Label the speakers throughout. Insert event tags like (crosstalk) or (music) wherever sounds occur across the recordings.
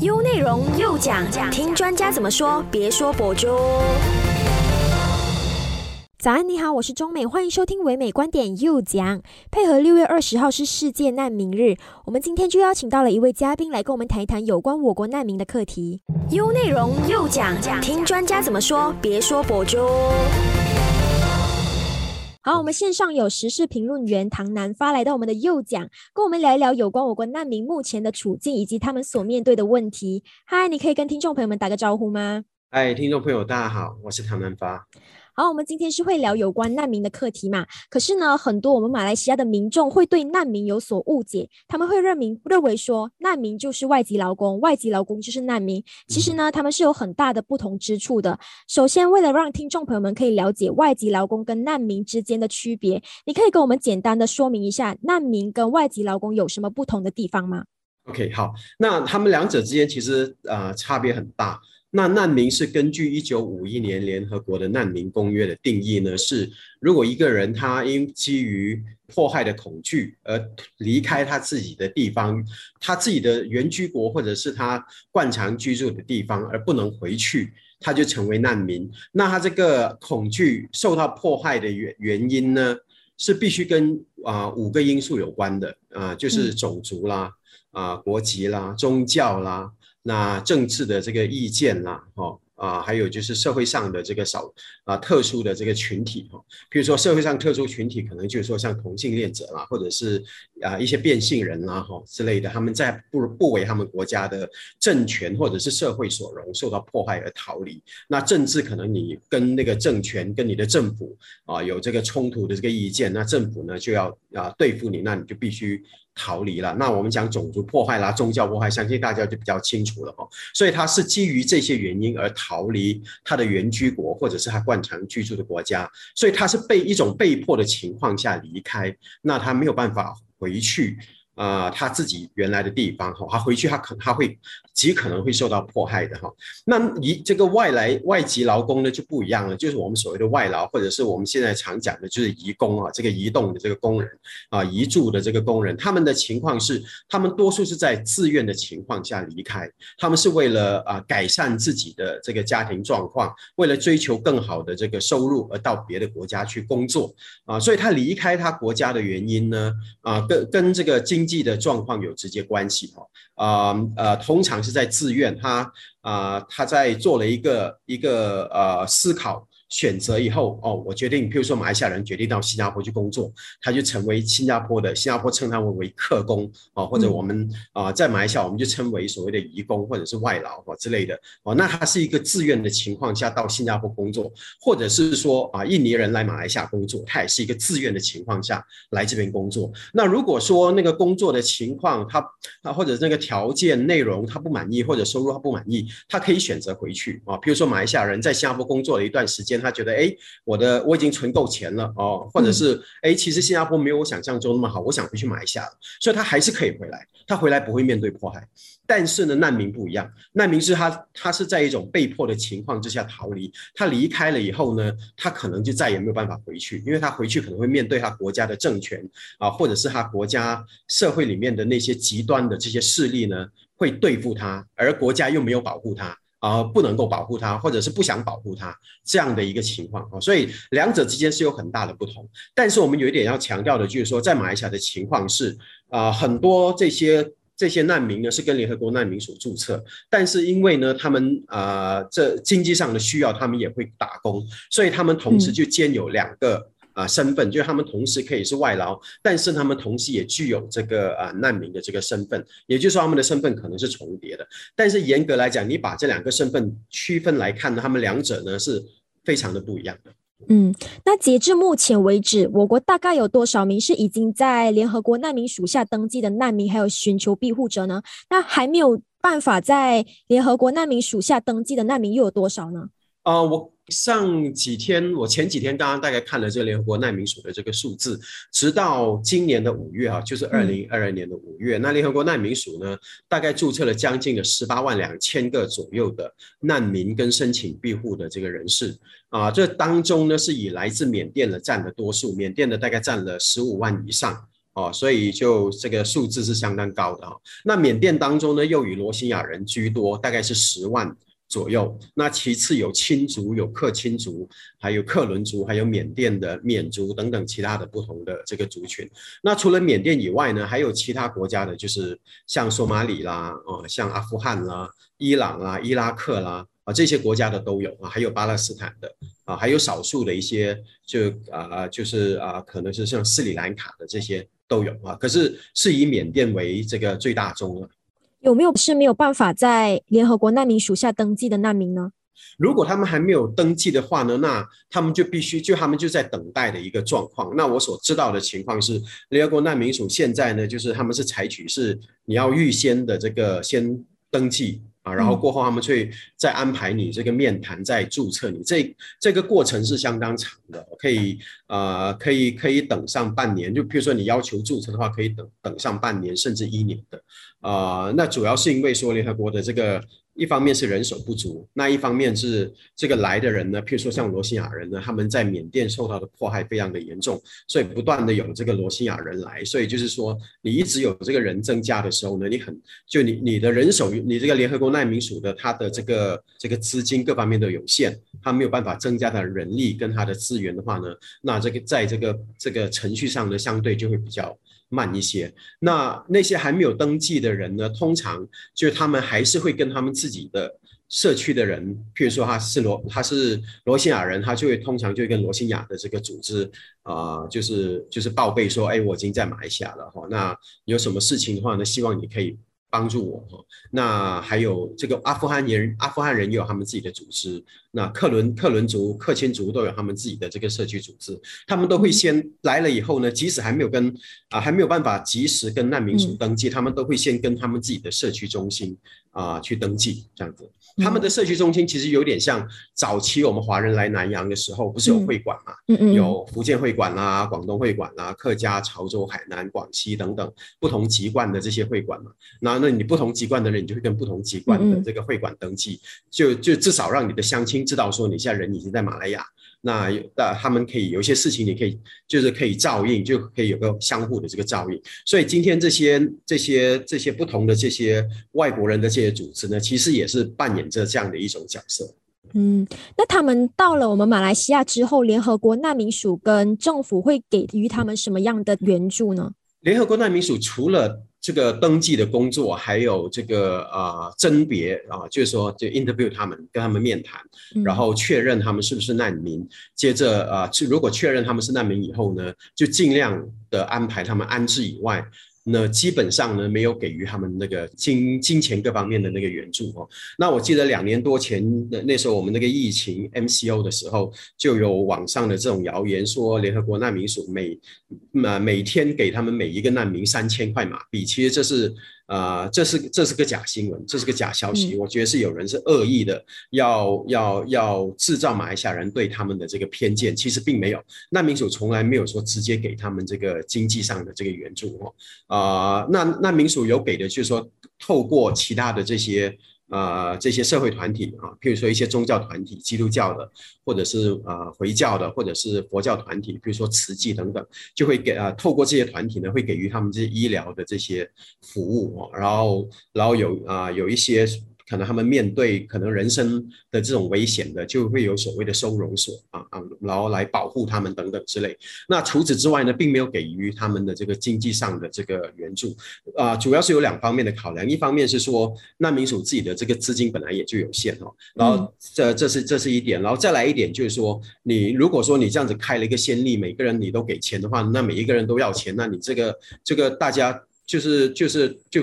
Speaker 1: 优内容又讲，听专家怎么说，别说博主。早安，你好，我是中美，欢迎收听唯美观点又讲。配合六月二十号是世界难民日，我们今天就邀请到了一位嘉宾来跟我们谈一谈有关我国难民的课题。优内容又讲，听专家怎么说，别说博主。好，我们线上有时事评论员唐南发来到我们的右讲，跟我们聊一聊有关我国难民目前的处境以及他们所面对的问题。嗨，你可以跟听众朋友们打个招呼吗？
Speaker 2: 嗨，听众朋友，大家好，我是唐南发。
Speaker 1: 好，我们今天是会聊有关难民的课题嘛？可是呢，很多我们马来西亚的民众会对难民有所误解，他们会认明认为说难民就是外籍劳工，外籍劳工就是难民。其实呢，他们是有很大的不同之处的。首先，为了让听众朋友们可以了解外籍劳工跟难民之间的区别，你可以跟我们简单的说明一下难民跟外籍劳工有什么不同的地方吗
Speaker 2: ？OK，好，那他们两者之间其实呃差别很大。那难民是根据一九五一年联合国的难民公约的定义呢？是如果一个人他因基于迫害的恐惧而离开他自己的地方，他自己的原居国或者是他惯常居住的地方而不能回去，他就成为难民。那他这个恐惧受到迫害的原原因呢，是必须跟啊五个因素有关的啊，就是种族啦、啊国籍啦、宗教啦。那政治的这个意见啦，哈啊，还有就是社会上的这个少啊特殊的这个群体哈，比如说社会上特殊群体，可能就是说像同性恋者啦，或者是啊一些变性人啦，哈之类的，他们在不不为他们国家的政权或者是社会所容，受到迫害而逃离。那政治可能你跟那个政权跟你的政府啊有这个冲突的这个意见，那政府呢就要啊对付你，那你就必须。逃离了，那我们讲种族破坏啦、宗教破坏，相信大家就比较清楚了哦。所以他是基于这些原因而逃离他的原居国或者是他惯常居住的国家，所以他是被一种被迫的情况下离开，那他没有办法回去。啊，他自己原来的地方哈，他回去他可他会极可能会受到迫害的哈。那移这个外来外籍劳工呢就不一样了，就是我们所谓的外劳，或者是我们现在常讲的就是移工啊，这个移动的这个工人啊，移住的这个工人，他们的情况是，他们多数是在自愿的情况下离开，他们是为了啊改善自己的这个家庭状况，为了追求更好的这个收入而到别的国家去工作啊，所以他离开他国家的原因呢啊，跟跟这个经经济的状况有直接关系哈，啊呃，通常是在自愿，他啊他在做了一个一个呃思考。选择以后哦，我决定，譬如说马来西亚人决定到新加坡去工作，他就成为新加坡的，新加坡称他们为客工哦，或者我们啊在马来西亚我们就称为所谓的移工或者是外劳哦之类的哦，那他是一个自愿的情况下到新加坡工作，或者是说啊印尼人来马来西亚工作，他也是一个自愿的情况下来这边工作。那如果说那个工作的情况他他或者那个条件内容他不满意，或者收入他不满意，他可以选择回去啊。譬如说马来西亚人在新加坡工作了一段时间。他觉得哎，我的我已经存够钱了哦，或者是哎，其实新加坡没有我想象中那么好，我想回去马来西亚，所以他还是可以回来。他回来不会面对迫害，但是呢，难民不一样，难民是他他是在一种被迫的情况之下逃离，他离开了以后呢，他可能就再也没有办法回去，因为他回去可能会面对他国家的政权啊，或者是他国家社会里面的那些极端的这些势力呢，会对付他，而国家又没有保护他。啊，不能够保护他，或者是不想保护他这样的一个情况啊，所以两者之间是有很大的不同。但是我们有一点要强调的，就是说在马来西亚的情况是，啊，很多这些这些难民呢是跟联合国难民署注册，但是因为呢他们啊这经济上的需要，他们也会打工，所以他们同时就兼有两个。啊，身份就是他们同时可以是外劳，但是他们同时也具有这个啊难民的这个身份，也就是说他们的身份可能是重叠的。但是严格来讲，你把这两个身份区分来看呢，他们两者呢是非常的不一样的。
Speaker 1: 嗯，那截至目前为止，我国大概有多少名是已经在联合国难民署下登记的难民，还有寻求庇护者呢？那还没有办法在联合国难民署下登记的难民又有多少呢？
Speaker 2: 啊，我。上几天，我前几天刚刚大概看了这个联合国难民署的这个数字，直到今年的五月啊，就是二零二二年的五月，那联合国难民署呢，大概注册了将近的十八万两千个左右的难民跟申请庇护的这个人士啊，这当中呢是以来自缅甸的占了多数，缅甸的大概占了十五万以上。哦，所以就这个数字是相当高的哈。那缅甸当中呢，又以罗兴亚人居多，大概是十万左右。那其次有亲族，有克钦族，还有克伦族，还有缅甸的缅族等等其他的不同的这个族群。那除了缅甸以外呢，还有其他国家的，就是像索马里啦，哦，像阿富汗啦、伊朗啦、伊拉克啦。啊，这些国家的都有啊，还有巴勒斯坦的啊，还有少数的一些，就啊，就是啊，可能是像斯里兰卡的这些都有啊。可是是以缅甸为这个最大宗了。
Speaker 1: 有没有是没有办法在联合国难民署下登记的难民呢？
Speaker 2: 如果他们还没有登记的话呢，那他们就必须就他们就在等待的一个状况。那我所知道的情况是，联合国难民署现在呢，就是他们是采取是你要预先的这个先登记。啊，然后过后他们去再安排你这个面谈，再注册你，这这个过程是相当长的，可以呃，可以可以等上半年。就比如说你要求注册的话，可以等等上半年甚至一年的。啊，那主要是因为说联合国的这个。一方面是人手不足，那一方面是这个来的人呢，譬如说像罗兴亚人呢，他们在缅甸受到的迫害非常的严重，所以不断的有这个罗兴亚人来，所以就是说你一直有这个人增加的时候呢，你很就你你的人手，你这个联合国难民署的它的这个这个资金各方面都有限，它没有办法增加的人力跟它的资源的话呢，那这个在这个这个程序上呢，相对就会比较。慢一些，那那些还没有登记的人呢？通常就是他们还是会跟他们自己的社区的人，譬如说他是罗他是罗兴亚人，他就会通常就会跟罗兴亚的这个组织啊，就是就是报备说，哎，我已经在马来西亚了哈，那有什么事情的话呢？希望你可以。帮助我哈，那还有这个阿富汗人，阿富汗人也有他们自己的组织，那克伦克伦族、克钦族都有他们自己的这个社区组织，他们都会先来了以后呢，即使还没有跟啊还没有办法及时跟难民署登记，他们都会先跟他们自己的社区中心啊去登记这样子。他们的社区中心其实有点像早期我们华人来南洋的时候，不是有会馆嘛？嗯嗯，有福建会馆啦、广东会馆啦、客家、潮州、海南、广西等等不同籍贯的这些会馆嘛。那那你不同籍贯的人，你就会跟不同籍贯的这个会馆登记，就就至少让你的乡亲知道说你现在人已经在马来亚。那那他们可以有一些事情，你可以就是可以照应，就可以有个相互的这个照应。所以今天这些这些这些不同的这些外国人的这些组织呢，其实也是扮演着这样的一种角色。
Speaker 1: 嗯，那他们到了我们马来西亚之后，联合国难民署跟政府会给予他们什么样的援助呢？
Speaker 2: 联合国难民署除了这个登记的工作，还有这个呃甄别啊，就是说就 interview 他们，跟他们面谈，然后确认他们是不是难民。接着呃，如果确认他们是难民以后呢，就尽量的安排他们安置以外。那基本上呢，没有给予他们那个金金钱各方面的那个援助哦。那我记得两年多前的那时候我们那个疫情 MCO 的时候，就有网上的这种谣言说，联合国难民署每每每天给他们每一个难民三千块马币，其实这是。啊，这是这是个假新闻，这是个假消息。我觉得是有人是恶意的，要要要制造马来西亚人对他们的这个偏见。其实并没有，难民署从来没有说直接给他们这个经济上的这个援助哦。啊，那难民署有给的，就是说透过其他的这些。啊，这些社会团体啊，譬如说一些宗教团体，基督教的，或者是呃回教的，或者是佛教团体，比如说慈济等等，就会给啊，透过这些团体呢，会给予他们这些医疗的这些服务啊，然后然后有啊有一些。可能他们面对可能人生的这种危险的，就会有所谓的收容所啊啊，然后来保护他们等等之类。那除此之外呢，并没有给予他们的这个经济上的这个援助啊，主要是有两方面的考量。一方面是说难民署自己的这个资金本来也就有限哦，然后这这是这是一点，然后再来一点就是说，你如果说你这样子开了一个先例，每个人你都给钱的话，那每一个人都要钱，那你这个这个大家就是就是就。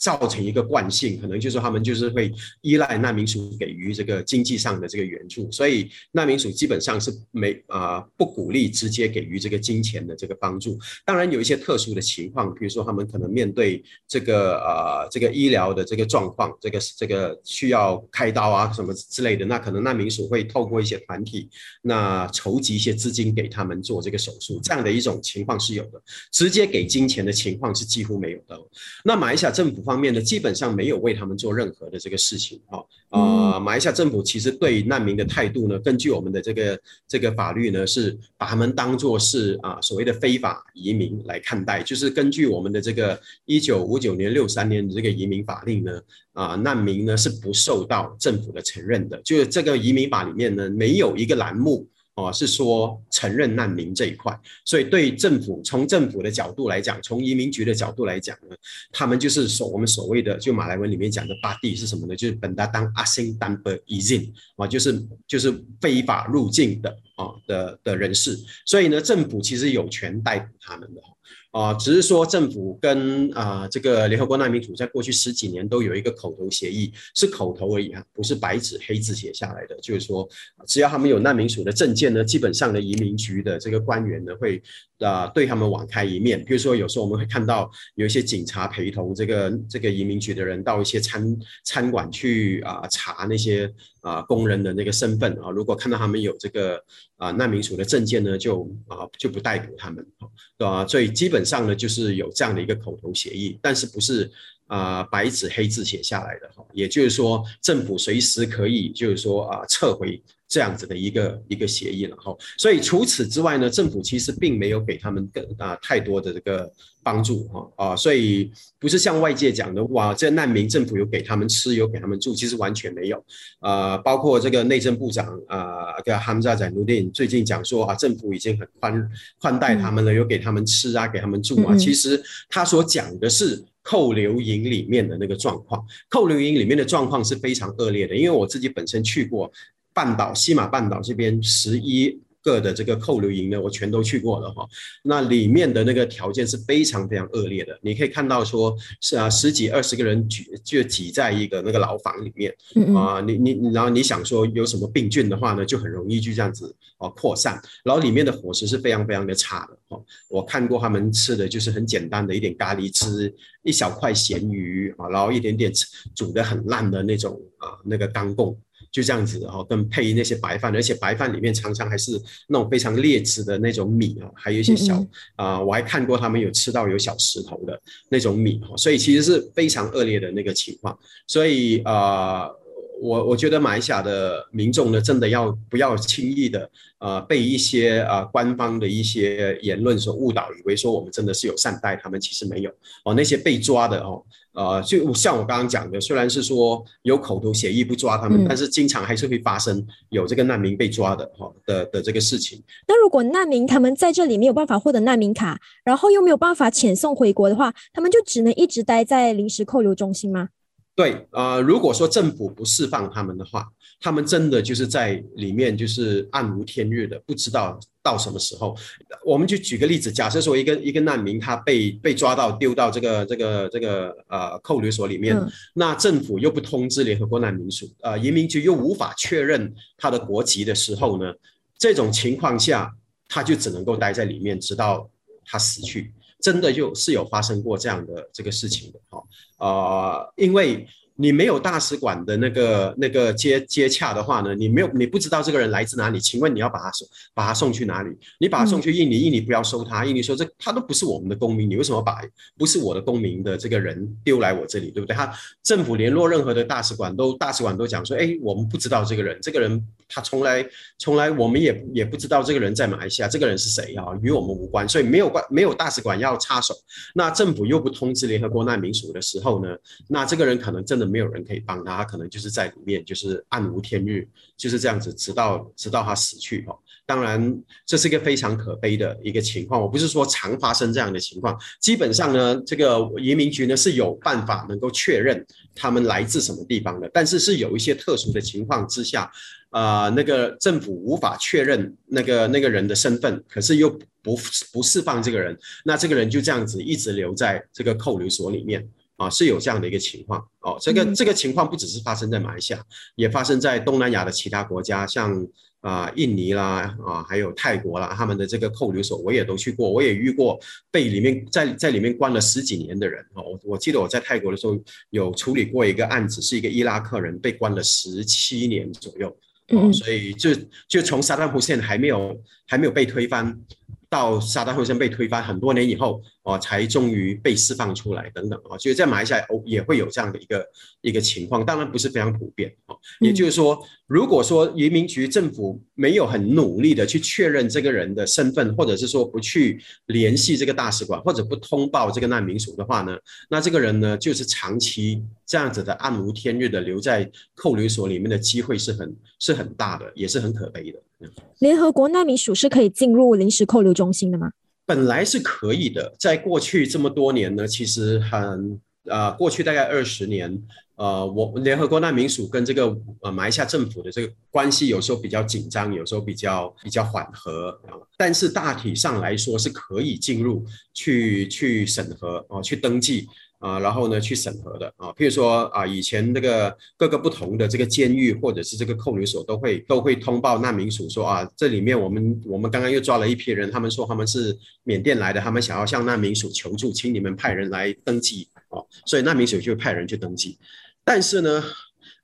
Speaker 2: 造成一个惯性，可能就是他们就是会依赖难民署给予这个经济上的这个援助，所以难民署基本上是没啊不鼓励直接给予这个金钱的这个帮助。当然有一些特殊的情况，比如说他们可能面对这个呃这个医疗的这个状况，这个这个需要开刀啊什么之类的，那可能难民署会透过一些团体那筹集一些资金给他们做这个手术，这样的一种情况是有的。直接给金钱的情况是几乎没有的。那马来西亚政府。方面呢，基本上没有为他们做任何的这个事情哈。啊，马来西亚政府其实对难民的态度呢，根据我们的这个这个法律呢，是把他们当作是啊所谓的非法移民来看待，就是根据我们的这个一九五九年六三年的这个移民法令呢，啊难民呢是不受到政府的承认的，就是这个移民法里面呢没有一个栏目。哦，是说承认难民这一块，所以对政府从政府的角度来讲，从移民局的角度来讲呢，他们就是所我们所谓的就马来文里面讲的巴蒂是什么呢？就是本达当阿星丹伯伊进啊，就是就是非法入境的啊的的人士，所以呢，政府其实有权逮捕他们的。啊，只是说政府跟啊这个联合国难民署在过去十几年都有一个口头协议，是口头而已啊，不是白纸黑字写下来的。就是说，只要他们有难民署的证件呢，基本上的移民民局的这个官员呢会啊对他们网开一面。比如说，有时候我们会看到有一些警察陪同这个这个移民局的人到一些餐餐馆去啊查那些啊工人的那个身份啊，如果看到他们有这个啊难民署的证件呢，就啊就不逮捕他们，对吧？所以基本。上呢，就是有这样的一个口头协议，但是不是啊白纸黑字写下来的哈，也就是说政府随时可以就是说啊撤回。这样子的一个一个协议了哈，所以除此之外呢，政府其实并没有给他们更啊太多的这个帮助哈啊，所以不是像外界讲的哇，这难民政府有给他们吃，有给他们住，其实完全没有啊。包括这个内政部长啊，个 hamza 在努丁最近讲说啊，政府已经很宽宽待他们了，有给他们吃啊，给他们住啊。其实他所讲的是扣留营里面的那个状况，扣留营里面的状况是非常恶劣的，因为我自己本身去过。半岛西马半岛这边十一个的这个扣留营呢，我全都去过了哈。那里面的那个条件是非常非常恶劣的，你可以看到说是啊十几二十个人挤就挤在一个那个牢房里面啊，你你然后你想说有什么病菌的话呢，就很容易就这样子啊扩散。然后里面的伙食是非常非常的差的哈。我看过他们吃的就是很简单的一点咖喱汁，一小块咸鱼啊，然后一点点煮的很烂的那种啊那个干贡。就这样子哈，跟配那些白饭，而且白饭里面常常还是那种非常劣质的那种米啊，还有一些小啊，我还看过他们有吃到有小石头的那种米哈，所以其实是非常恶劣的那个情况。所以啊，我我觉得马来西亚的民众呢，真的要不要轻易的呃被一些呃官方的一些言论所误导，以为说我们真的是有善待他们，其实没有哦，那些被抓的哦。呃，就像我刚刚讲的，虽然是说有口头协议不抓他们，但是经常还是会发生有这个难民被抓的哈的的这个事情。
Speaker 1: 那如果难民他们在这里没有办法获得难民卡，然后又没有办法遣送回国的话，他们就只能一直待在临时扣留中心吗？
Speaker 2: 对，呃，如果说政府不释放他们的话，他们真的就是在里面就是暗无天日的，不知道。到什么时候？我们就举个例子，假设说一个一个难民他被被抓到丢到这个这个这个呃扣留所里面，那政府又不通知联合国难民署，呃移民局又无法确认他的国籍的时候呢？这种情况下，他就只能够待在里面，直到他死去。真的就是有发生过这样的这个事情的哈，呃，因为。你没有大使馆的那个那个接接洽的话呢，你没有你不知道这个人来自哪里，请问你要把他送把他送去哪里？你把他送去印尼，印尼不要收他，印尼说这他都不是我们的公民，你为什么把不是我的公民的这个人丢来我这里，对不对？他政府联络任何的大使馆都大使馆都讲说，哎，我们不知道这个人，这个人他从来从来我们也也不知道这个人在马来西亚，这个人是谁啊？与我们无关，所以没有关没有大使馆要插手，那政府又不通知联合国难民署的时候呢，那这个人可能真的。没有人可以帮他，他可能就是在里面，就是暗无天日，就是这样子，直到直到他死去哦。当然，这是一个非常可悲的一个情况。我不是说常发生这样的情况，基本上呢，这个移民局呢是有办法能够确认他们来自什么地方的。但是是有一些特殊的情况之下，呃，那个政府无法确认那个那个人的身份，可是又不不释放这个人，那这个人就这样子一直留在这个扣留所里面。啊，是有这样的一个情况哦。这个这个情况不只是发生在马来西亚，也发生在东南亚的其他国家，像啊印尼啦啊，还有泰国啦，他们的这个扣留所我也都去过，我也遇过被里面在在里面关了十几年的人哦。我我记得我在泰国的时候有处理过一个案子，是一个伊拉克人被关了十七年左右哦。所以就就从沙旦胡线还没有还没有被推翻。到沙达后生被推翻很多年以后，哦，才终于被释放出来等等啊，所以在马来西亚哦也会有这样的一个一个情况，当然不是非常普遍哦。也就是说，如果说移民局政府没有很努力的去确认这个人的身份，或者是说不去联系这个大使馆，或者不通报这个难民署的话呢，那这个人呢就是长期这样子的暗无天日的留在扣留所里面的机会是很是很大的，也是很可悲的。
Speaker 1: 联合国难民署是可以进入临时扣留中心的吗？
Speaker 2: 本来是可以的，在过去这么多年呢，其实很呃，过去大概二十年，呃，我联合国难民署跟这个呃马来西亚政府的这个关系有时候比较紧张，有时候比较比较缓和啊，但是大体上来说是可以进入去去审核哦，去登记。啊，然后呢，去审核的啊，譬如说啊，以前那个各个不同的这个监狱或者是这个扣留所都会都会通报难民署说啊，这里面我们我们刚刚又抓了一批人，他们说他们是缅甸来的，他们想要向难民署求助，请你们派人来登记哦，所以难民署就派人去登记。但是呢，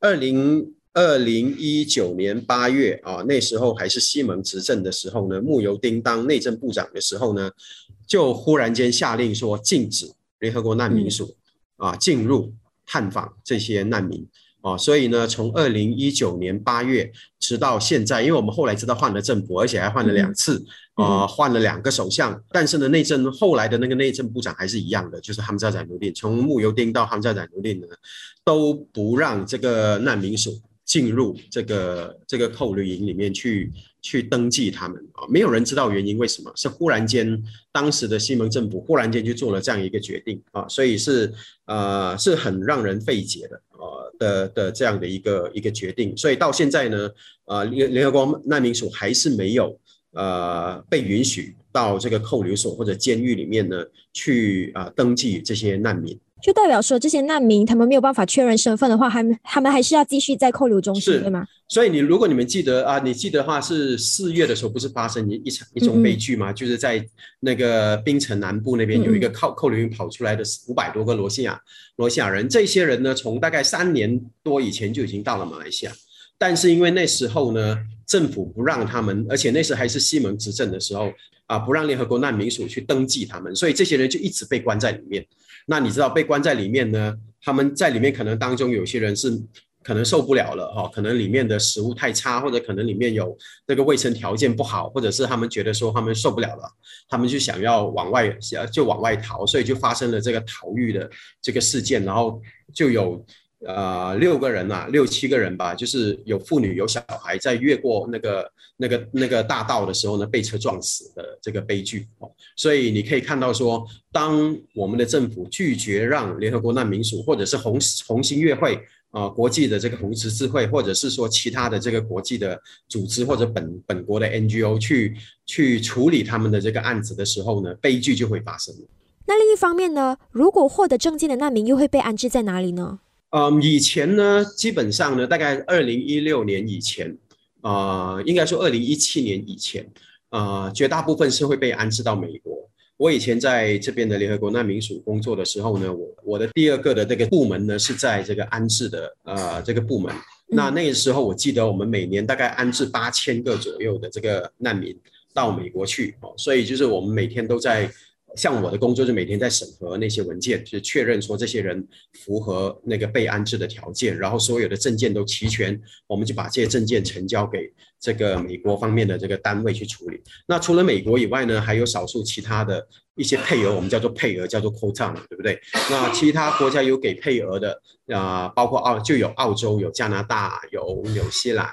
Speaker 2: 二零二零一九年八月啊，那时候还是西蒙执政的时候呢，穆尤丁当内政部长的时候呢，就忽然间下令说禁止。联合国难民署啊，进入探访这些难民。啊，所以呢，从二零一九年八月直到现在，因为我们后来知道换了政府，而且还换了两次啊，换了两个首相，但是呢，内政后来的那个内政部长还是一样的，就是他们在在努令，从穆尤丁到他们在在努令呢，都不让这个难民署进入这个这个扣留营里面去。去登记他们啊，没有人知道原因，为什么是忽然间，当时的西蒙政府忽然间就做了这样一个决定啊，所以是呃是很让人费解的啊的的这样的一个一个决定，所以到现在呢，呃联联合国难民署还是没有呃被允许到这个扣留所或者监狱里面呢去啊登记这些难民。
Speaker 1: 就代表说，这些难民他们没有办法确认身份的话，还他们还是要继续在扣留中心，对吗？
Speaker 2: 所以你如果你们记得啊，你记得的话是四月的时候，不是发生一一场一种悲剧吗？就是在那个槟城南部那边有一个扣扣留营跑出来的五百多个罗西亚罗西亚人，这些人呢，从大概三年多以前就已经到了马来西亚，但是因为那时候呢，政府不让他们，而且那时还是西蒙执政的时候啊，不让联合国难民署去登记他们，所以这些人就一直被关在里面。那你知道被关在里面呢？他们在里面可能当中有些人是可能受不了了哈，可能里面的食物太差，或者可能里面有那个卫生条件不好，或者是他们觉得说他们受不了了，他们就想要往外就往外逃，所以就发生了这个逃狱的这个事件，然后就有。呃，六个人呐，六七个人吧，就是有妇女有小孩，在越过那个那个那个大道的时候呢，被车撞死的这个悲剧哦。所以你可以看到说，当我们的政府拒绝让联合国难民署或者是红红星月会啊，国际的这个红十字会，或者是说其他的这个国际的组织或者本本国的 NGO 去去处理他们的这个案子的时候呢，悲剧就会发生。
Speaker 1: 那另一方面呢，如果获得证件的难民又会被安置在哪里呢？
Speaker 2: 嗯，以前呢，基本上呢，大概二零一六年以前，啊，应该说二零一七年以前，啊，绝大部分是会被安置到美国。我以前在这边的联合国难民署工作的时候呢，我我的第二个的这个部门呢是在这个安置的呃这个部门。那那个时候我记得我们每年大概安置八千个左右的这个难民到美国去哦，所以就是我们每天都在。像我的工作是每天在审核那些文件，就是确认说这些人符合那个被安置的条件，然后所有的证件都齐全，我们就把这些证件呈交给这个美国方面的这个单位去处理。那除了美国以外呢，还有少数其他的一些配额，我们叫做配额，叫做 quota，对不对？那其他国家有给配额的啊，包括澳就有澳洲、有加拿大、有纽西兰，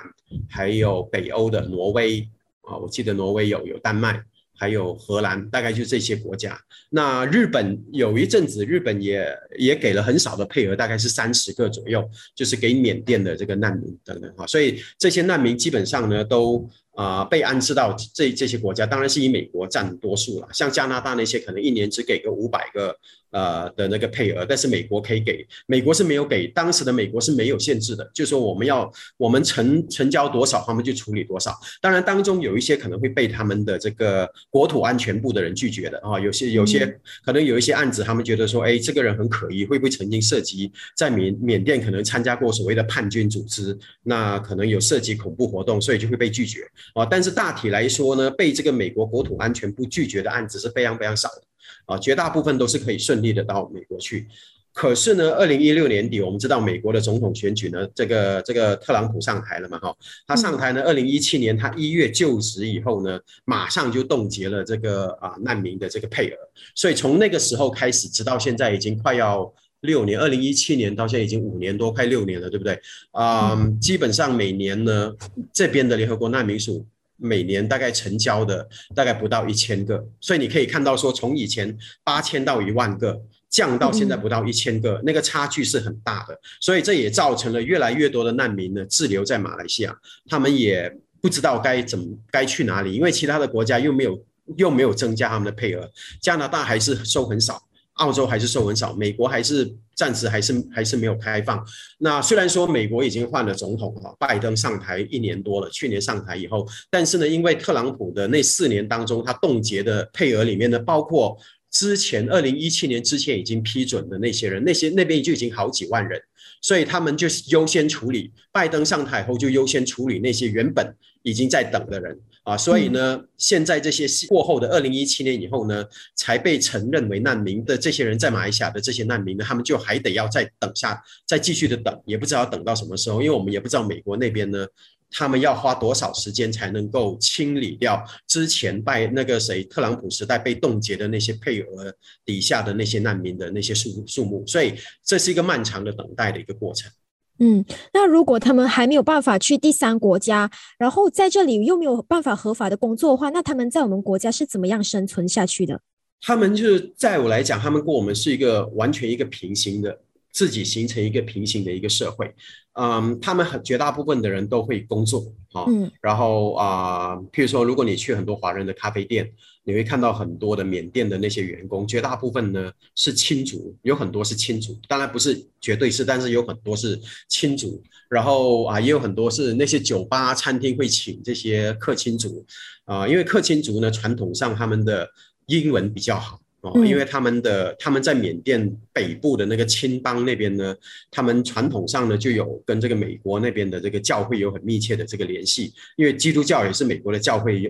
Speaker 2: 还有北欧的挪威啊，我记得挪威有，有丹麦。还有荷兰，大概就这些国家。那日本有一阵子，日本也也给了很少的配额，大概是三十个左右，就是给缅甸的这个难民等等哈。所以这些难民基本上呢都。啊，被安置到这这些国家，当然是以美国占多数了。像加拿大那些，可能一年只给个五百个呃的那个配额，但是美国可以给，美国是没有给，当时的美国是没有限制的，就说我们要我们成成交多少，他们就处理多少。当然当中有一些可能会被他们的这个国土安全部的人拒绝的啊，有些有些可能有一些案子，他们觉得说，哎，这个人很可疑，会不会曾经涉及在缅缅甸可能参加过所谓的叛军组织，那可能有涉及恐怖活动，所以就会被拒绝。啊。但是大体来说呢，被这个美国国土安全部拒绝的案子是非常非常少的啊，绝大部分都是可以顺利的到美国去。可是呢，二零一六年底，我们知道美国的总统选举呢，这个这个特朗普上台了嘛，哈，他上台呢，二零一七年他一月就职以后呢，马上就冻结了这个啊难民的这个配额，所以从那个时候开始，直到现在已经快要六年，二零一七年到现在已经五年多，快六年了，对不对？啊，基本上每年呢，这边的联合国难民署每年大概成交的大概不到一千个，所以你可以看到说，从以前八千到一万个。降到现在不到一千个，那个差距是很大的，所以这也造成了越来越多的难民呢滞留在马来西亚，他们也不知道该怎么该去哪里，因为其他的国家又没有又没有增加他们的配额，加拿大还是收很少，澳洲还是收很少，美国还是暂时还是还是没有开放。那虽然说美国已经换了总统哈，拜登上台一年多了，去年上台以后，但是呢，因为特朗普的那四年当中，他冻结的配额里面呢，包括。之前二零一七年之前已经批准的那些人，那些那边就已经好几万人，所以他们就优先处理。拜登上台后就优先处理那些原本已经在等的人啊，所以呢，现在这些过后的二零一七年以后呢，才被承认为难民的这些人，在马来西亚的这些难民呢，他们就还得要再等下，再继续的等，也不知道等到什么时候，因为我们也不知道美国那边呢。他们要花多少时间才能够清理掉之前拜那个谁特朗普时代被冻结的那些配额底下的那些难民的那些数数目？所以这是一个漫长的等待的一个过程。
Speaker 1: 嗯，那如果他们还没有办法去第三国家，然后在这里又没有办法合法的工作的话，那他们在我们国家是怎么样生存下去的？
Speaker 2: 他们就是在我来讲，他们跟我们是一个完全一个平行的。自己形成一个平行的一个社会，嗯，他们很绝大部分的人都会工作，啊，嗯，然后啊，譬如说，如果你去很多华人的咖啡店，你会看到很多的缅甸的那些员工，绝大部分呢是亲族，有很多是亲族，当然不是绝对是，但是有很多是亲族，然后啊，也有很多是那些酒吧、餐厅会请这些客亲族，啊，因为客亲族呢，传统上他们的英文比较好。哦，因为他们的他们在缅甸北部的那个青邦那边呢，他们传统上呢就有跟这个美国那边的这个教会有很密切的这个联系，因为基督教也是美国的教会有。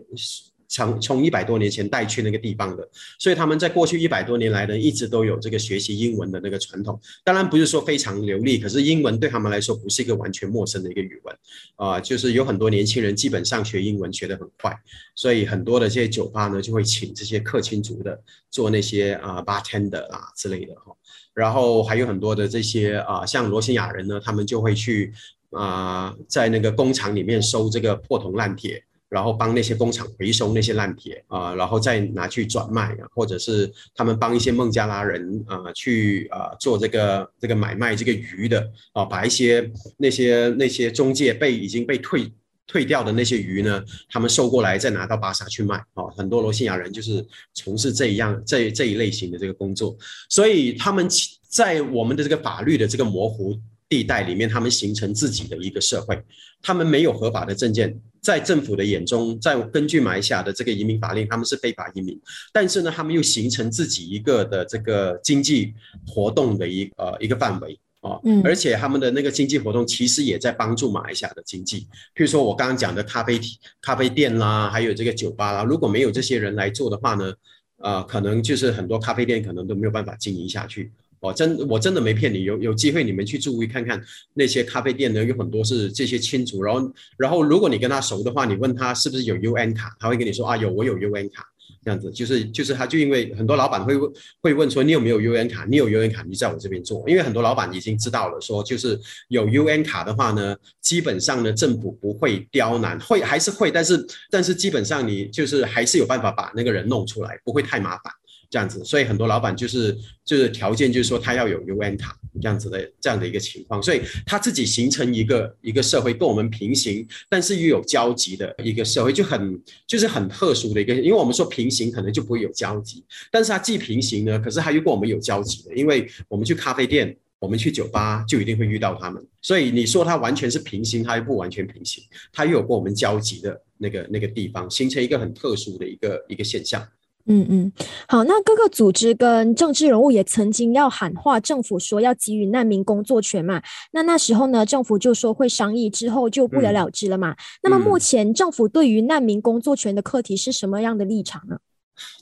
Speaker 2: 从从一百多年前带去那个地方的，所以他们在过去一百多年来呢，一直都有这个学习英文的那个传统。当然不是说非常流利，可是英文对他们来说不是一个完全陌生的一个语文啊。就是有很多年轻人基本上学英文学得很快，所以很多的这些酒吧呢就会请这些客亲族的做那些啊 bartender 啊之类的哈。然后还有很多的这些啊，像罗兴亚人呢，他们就会去啊在那个工厂里面收这个破铜烂铁。然后帮那些工厂回收那些烂铁啊，然后再拿去转卖，或者是他们帮一些孟加拉人啊去啊做这个这个买卖这个鱼的啊，把一些那些那些中介被已经被退退掉的那些鱼呢，他们收过来再拿到巴沙去卖啊。很多罗兴亚人就是从事这一样这这一类型的这个工作，所以他们在我们的这个法律的这个模糊。地带里面，他们形成自己的一个社会，他们没有合法的证件，在政府的眼中，在根据马来西亚的这个移民法令，他们是非法移民。但是呢，他们又形成自己一个的这个经济活动的一呃一个范围啊，而且他们的那个经济活动其实也在帮助马来西亚的经济。譬如说我刚刚讲的咖啡咖啡店啦，还有这个酒吧啦，如果没有这些人来做的话呢，呃，可能就是很多咖啡店可能都没有办法经营下去。哦，真我真的没骗你，有有机会你们去注意看看那些咖啡店呢，有很多是这些亲族，然后然后如果你跟他熟的话，你问他是不是有 UN 卡，他会跟你说啊有，我有 UN 卡。这样子就是就是他就因为很多老板会问会问说你有没有 UN 卡？你有 UN 卡，你在我这边做。因为很多老板已经知道了，说就是有 UN 卡的话呢，基本上呢政府不会刁难，会还是会，但是但是基本上你就是还是有办法把那个人弄出来，不会太麻烦。这样子，所以很多老板就是就是条件就是说他要有 UN 卡这样子的这样的一个情况，所以他自己形成一个一个社会跟我们平行，但是又有交集的一个社会，就很就是很特殊的一个，因为我们说平行可能就不会有交集，但是它既平行呢，可是它又跟我们有交集的，因为我们去咖啡店，我们去酒吧就一定会遇到他们，所以你说它完全是平行，它又不完全平行，它又有跟我们交集的那个那个地方，形成一个很特殊的一个一个现象。
Speaker 1: 嗯嗯，好，那各个组织跟政治人物也曾经要喊话政府说要给予难民工作权嘛。那那时候呢，政府就说会商议，之后就不了了之了嘛。那么目前政府对于难民工作权的课题是什么样的立场呢？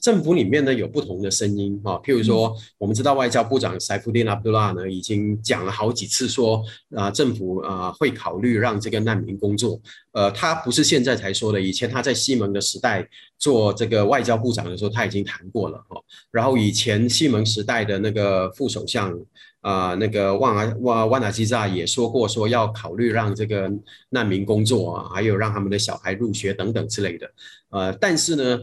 Speaker 2: 政府里面呢有不同的声音啊，譬如说，我们知道外交部长塞夫丁阿卜杜拉呢已经讲了好几次说，啊，政府啊会考虑让这个难民工作。呃，他不是现在才说的，以前他在西蒙的时代做这个外交部长的时候，他已经谈过了哈。然后以前西蒙时代的那个副首相啊，那个万阿万万纳基扎也说过，说要考虑让这个难民工作啊，还有让他们的小孩入学等等之类的。呃，但是呢。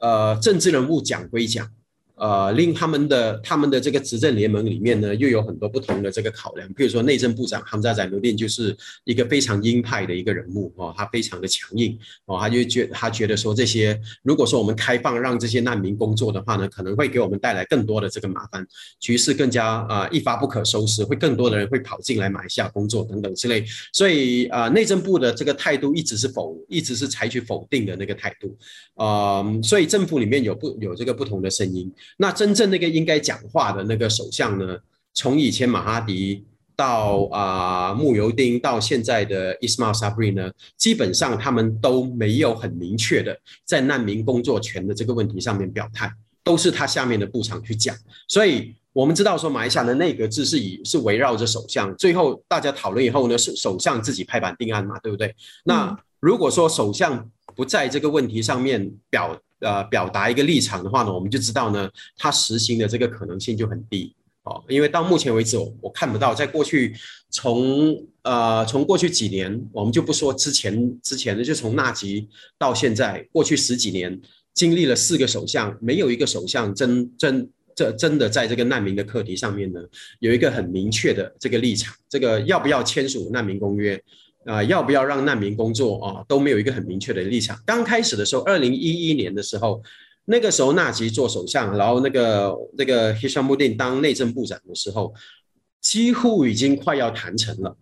Speaker 2: 呃，政治人物讲归讲。呃，令他们的他们的这个执政联盟里面呢，又有很多不同的这个考量。比如说内政部长 hamza 扎宰努丁就是一个非常鹰派的一个人物哦，他非常的强硬哦，他就觉他觉得说这些如果说我们开放让这些难民工作的话呢，可能会给我们带来更多的这个麻烦，局势更加啊一发不可收拾，会更多的人会跑进来买下工作等等之类。所以啊，内政部的这个态度一直是否一直是采取否定的那个态度啊，所以政府里面有不有这个不同的声音。那真正那个应该讲话的那个首相呢？从以前马哈迪到啊穆尤丁到现在的伊斯马尔萨布里呢，基本上他们都没有很明确的在难民工作权的这个问题上面表态，都是他下面的部长去讲。所以我们知道说马来西亚的内阁制是以是围绕着首相，最后大家讨论以后呢，是首相自己拍板定案嘛，对不对？那如果说首相不在这个问题上面表。呃，表达一个立场的话呢，我们就知道呢，它实行的这个可能性就很低哦。因为到目前为止，我我看不到，在过去从呃从过去几年，我们就不说之前之前的，就从纳吉到现在，过去十几年经历了四个首相，没有一个首相真真这真的在这个难民的课题上面呢，有一个很明确的这个立场，这个要不要签署难民公约？啊，要不要让难民工作啊，都没有一个很明确的立场。刚开始的时候，二零一一年的时候，那个时候纳吉做首相，然后那个那个希沙穆丁当内政部长的时候，几乎已经快要谈成了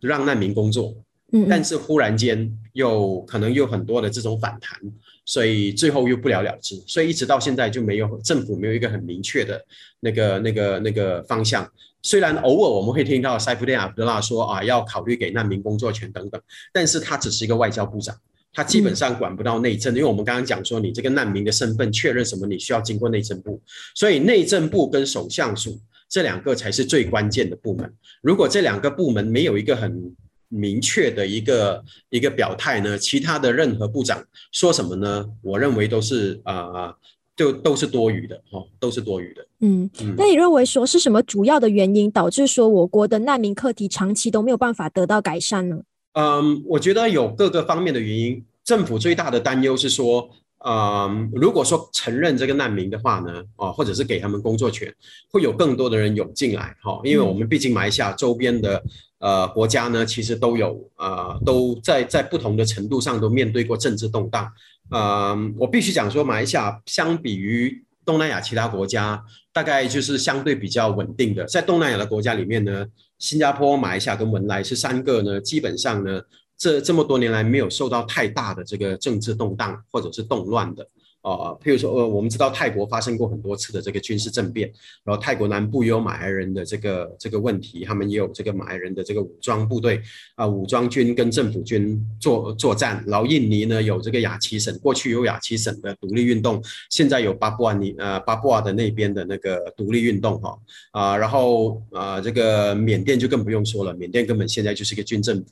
Speaker 2: 让难民工作。嗯，但是忽然间又可能有很多的这种反弹，所以最后又不了了之。所以一直到现在就没有政府没有一个很明确的那个那个那个方向。虽然偶尔我们会听到塞夫丁阿卜杜拉说啊，要考虑给难民工作权等等，但是他只是一个外交部长，他基本上管不到内政，因为我们刚刚讲说，你这个难民的身份确认什么，你需要经过内政部，所以内政部跟首相署这两个才是最关键的部门。如果这两个部门没有一个很明确的一个一个表态呢，其他的任何部长说什么呢？我认为都是啊。就都是多余的哈，都是多余的。
Speaker 1: 嗯，那你认为说是什么主要的原因导致说我国的难民课题长期都没有办法得到改善呢？
Speaker 2: 嗯，我觉得有各个方面的原因。政府最大的担忧是说，嗯，如果说承认这个难民的话呢，哦，或者是给他们工作权，会有更多的人涌进来哈，因为我们毕竟马来西亚周边的呃国家呢，其实都有呃都在在不同的程度上都面对过政治动荡。呃，我必须讲说，马来西亚相比于东南亚其他国家，大概就是相对比较稳定的。在东南亚的国家里面呢，新加坡、马来西亚跟文莱是三个呢，基本上呢，这这么多年来没有受到太大的这个政治动荡或者是动乱的。呃，譬如说，呃，我们知道泰国发生过很多次的这个军事政变，然后泰国南部也有马来人的这个这个问题，他们也有这个马来人的这个武装部队啊，武装军跟政府军作作战。然后印尼呢有这个雅琪省，过去有雅琪省的独立运动，现在有巴布亚尼呃巴布亚的那边的那个独立运动哈啊，然后啊这个缅甸就更不用说了，缅甸根本现在就是一个军政府。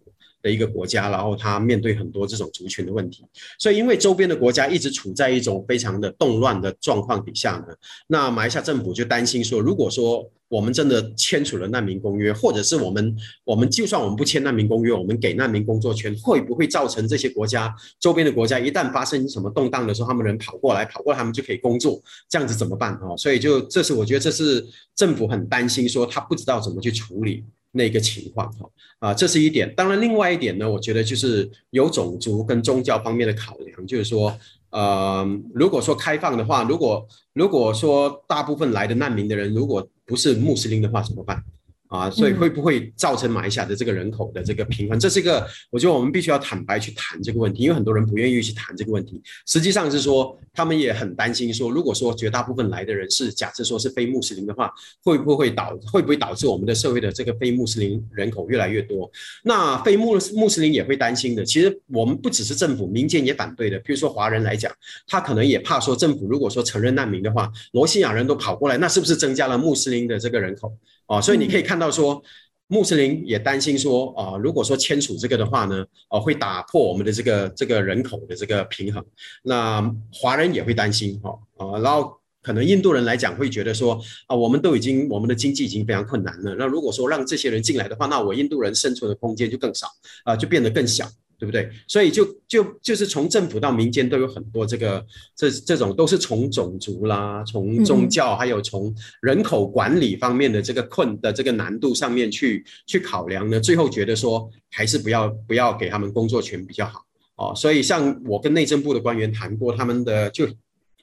Speaker 2: 的一个国家，然后他面对很多这种族群的问题，所以因为周边的国家一直处在一种非常的动乱的状况底下呢，那马来西亚政府就担心说，如果说我们真的签署了难民公约，或者是我们我们就算我们不签难民公约，我们给难民工作权，会不会造成这些国家周边的国家一旦发生什么动荡的时候，他们人跑过来，跑过来他们就可以工作，这样子怎么办哦？所以就这是我觉得这是政府很担心，说他不知道怎么去处理。那个情况哈啊，这是一点。当然，另外一点呢，我觉得就是有种族跟宗教方面的考量，就是说，呃，如果说开放的话，如果如果说大部分来的难民的人如果不是穆斯林的话，怎么办？啊，所以会不会造成马来西亚的这个人口的这个平衡？这是一个，我觉得我们必须要坦白去谈这个问题，因为很多人不愿意去谈这个问题。实际上是说，他们也很担心说，如果说绝大部分来的人是假设说是非穆斯林的话，会不会导会不会导致我们的社会的这个非穆斯林人口越来越多？那非穆穆斯林也会担心的。其实我们不只是政府，民间也反对的。比如说华人来讲，他可能也怕说，政府如果说承认难民的话，罗西亚人都跑过来，那是不是增加了穆斯林的这个人口？哦，所以你可以看到说，穆斯林也担心说，啊，如果说签署这个的话呢，哦，会打破我们的这个这个人口的这个平衡。那华人也会担心，哈，啊，然后可能印度人来讲会觉得说，啊，我们都已经我们的经济已经非常困难了，那如果说让这些人进来的话，那我印度人生存的空间就更少，啊，就变得更小。对不对？所以就就就是从政府到民间都有很多这个这这种都是从种族啦，从宗教还有从人口管理方面的这个困的这个难度上面去去考量呢，最后觉得说还是不要不要给他们工作权比较好哦。所以像我跟内政部的官员谈过，他们的就。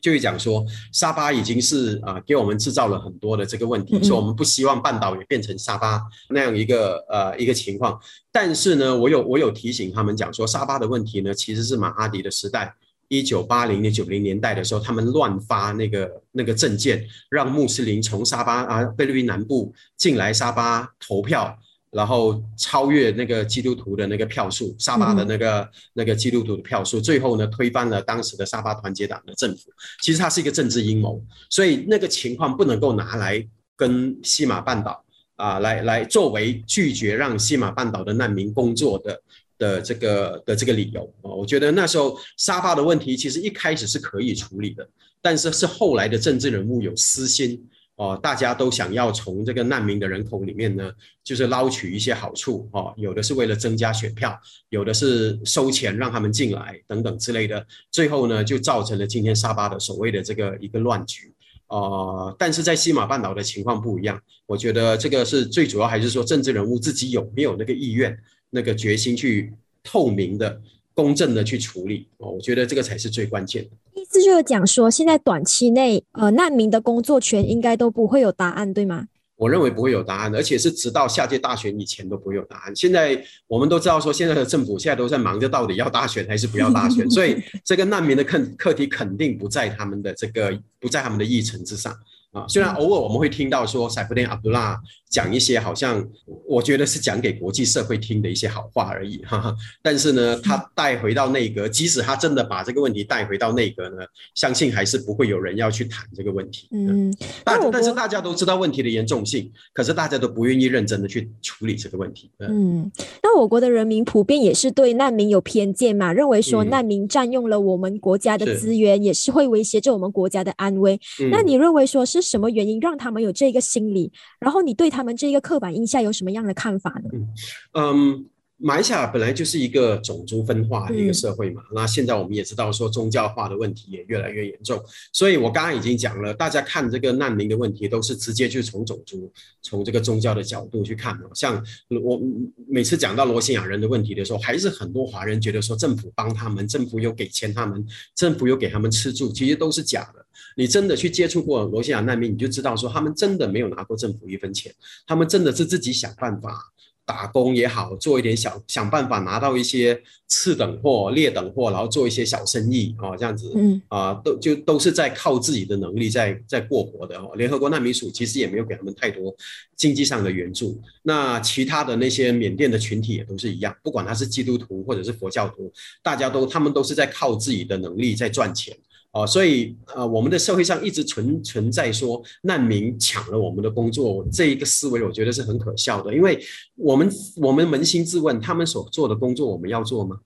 Speaker 2: 就会讲说，沙巴已经是啊，给我们制造了很多的这个问题，说我们不希望半岛也变成沙巴那样一个呃一个情况。但是呢，我有我有提醒他们讲说，沙巴的问题呢，其实是马哈迪的时代，一九八零年九零年代的时候，他们乱发那个那个证件，让穆斯林从沙巴啊菲律宾南部进来沙巴投票。然后超越那个基督徒的那个票数，沙巴的那个那个基督徒的票数，最后呢推翻了当时的沙巴团结党的政府。其实它是一个政治阴谋，所以那个情况不能够拿来跟西马半岛啊来来作为拒绝让西马半岛的难民工作的的这个的这个理由啊。我觉得那时候沙巴的问题其实一开始是可以处理的，但是是后来的政治人物有私心。哦，大家都想要从这个难民的人口里面呢，就是捞取一些好处哦。有的是为了增加选票，有的是收钱让他们进来等等之类的。最后呢，就造成了今天沙巴的所谓的这个一个乱局。呃，但是在西马半岛的情况不一样，我觉得这个是最主要还是说政治人物自己有没有那个意愿、那个决心去透明的。公正的去处理哦，我觉得这个才是最关键的。
Speaker 1: 意思就是讲说，现在短期内，呃，难民的工作权应该都不会有答案，对吗？
Speaker 2: 我认为不会有答案，而且是直到下届大选以前都不会有答案。现在我们都知道说，现在的政府现在都在忙着到底要大选还是不要大选，(laughs) 所以这个难民的课课题肯定不在他们的这个不在他们的议程之上。啊，虽然偶尔我们会听到说塞夫丁阿卜杜拉讲一些好像我觉得是讲给国际社会听的一些好话而已，哈哈。但是呢，他带回到内阁，即使他真的把这个问题带回到内阁呢，相信还是不会有人要去谈这个问题。嗯，但但是大家都知道问题的严重性，可是大家都不愿意认真的去处理这个问题。
Speaker 1: 嗯，那我国的人民普遍也是对难民有偏见嘛，认为说难民占用了我们国家的资源，也是会威胁着我们国家的安危。那你认为说是？什么原因让他们有这个心理？然后你对他们这个刻板印象有什么样的看法呢？
Speaker 2: 嗯。马来西亚本来就是一个种族分化的一个社会嘛，那现在我们也知道说宗教化的问题也越来越严重，所以我刚刚已经讲了，大家看这个难民的问题都是直接就从种族、从这个宗教的角度去看嘛。像我每次讲到罗兴亚人的问题的时候，还是很多华人觉得说政府帮他们，政府有给钱他们，政府有给他们吃住，其实都是假的。你真的去接触过罗兴亚难民，你就知道说他们真的没有拿过政府一分钱，他们真的是自己想办法。打工也好，做一点小想办法拿到一些次等货、劣等货，然后做一些小生意啊，这样子，嗯啊，都就都是在靠自己的能力在在过活的哦。联合国难民署其实也没有给他们太多经济上的援助。那其他的那些缅甸的群体也都是一样，不管他是基督徒或者是佛教徒，大家都他们都是在靠自己的能力在赚钱。哦，所以呃，我们的社会上一直存存在说难民抢了我们的工作这一个思维，我觉得是很可笑的。因为我们我们扪心自问，他们所做的工作我们要做吗？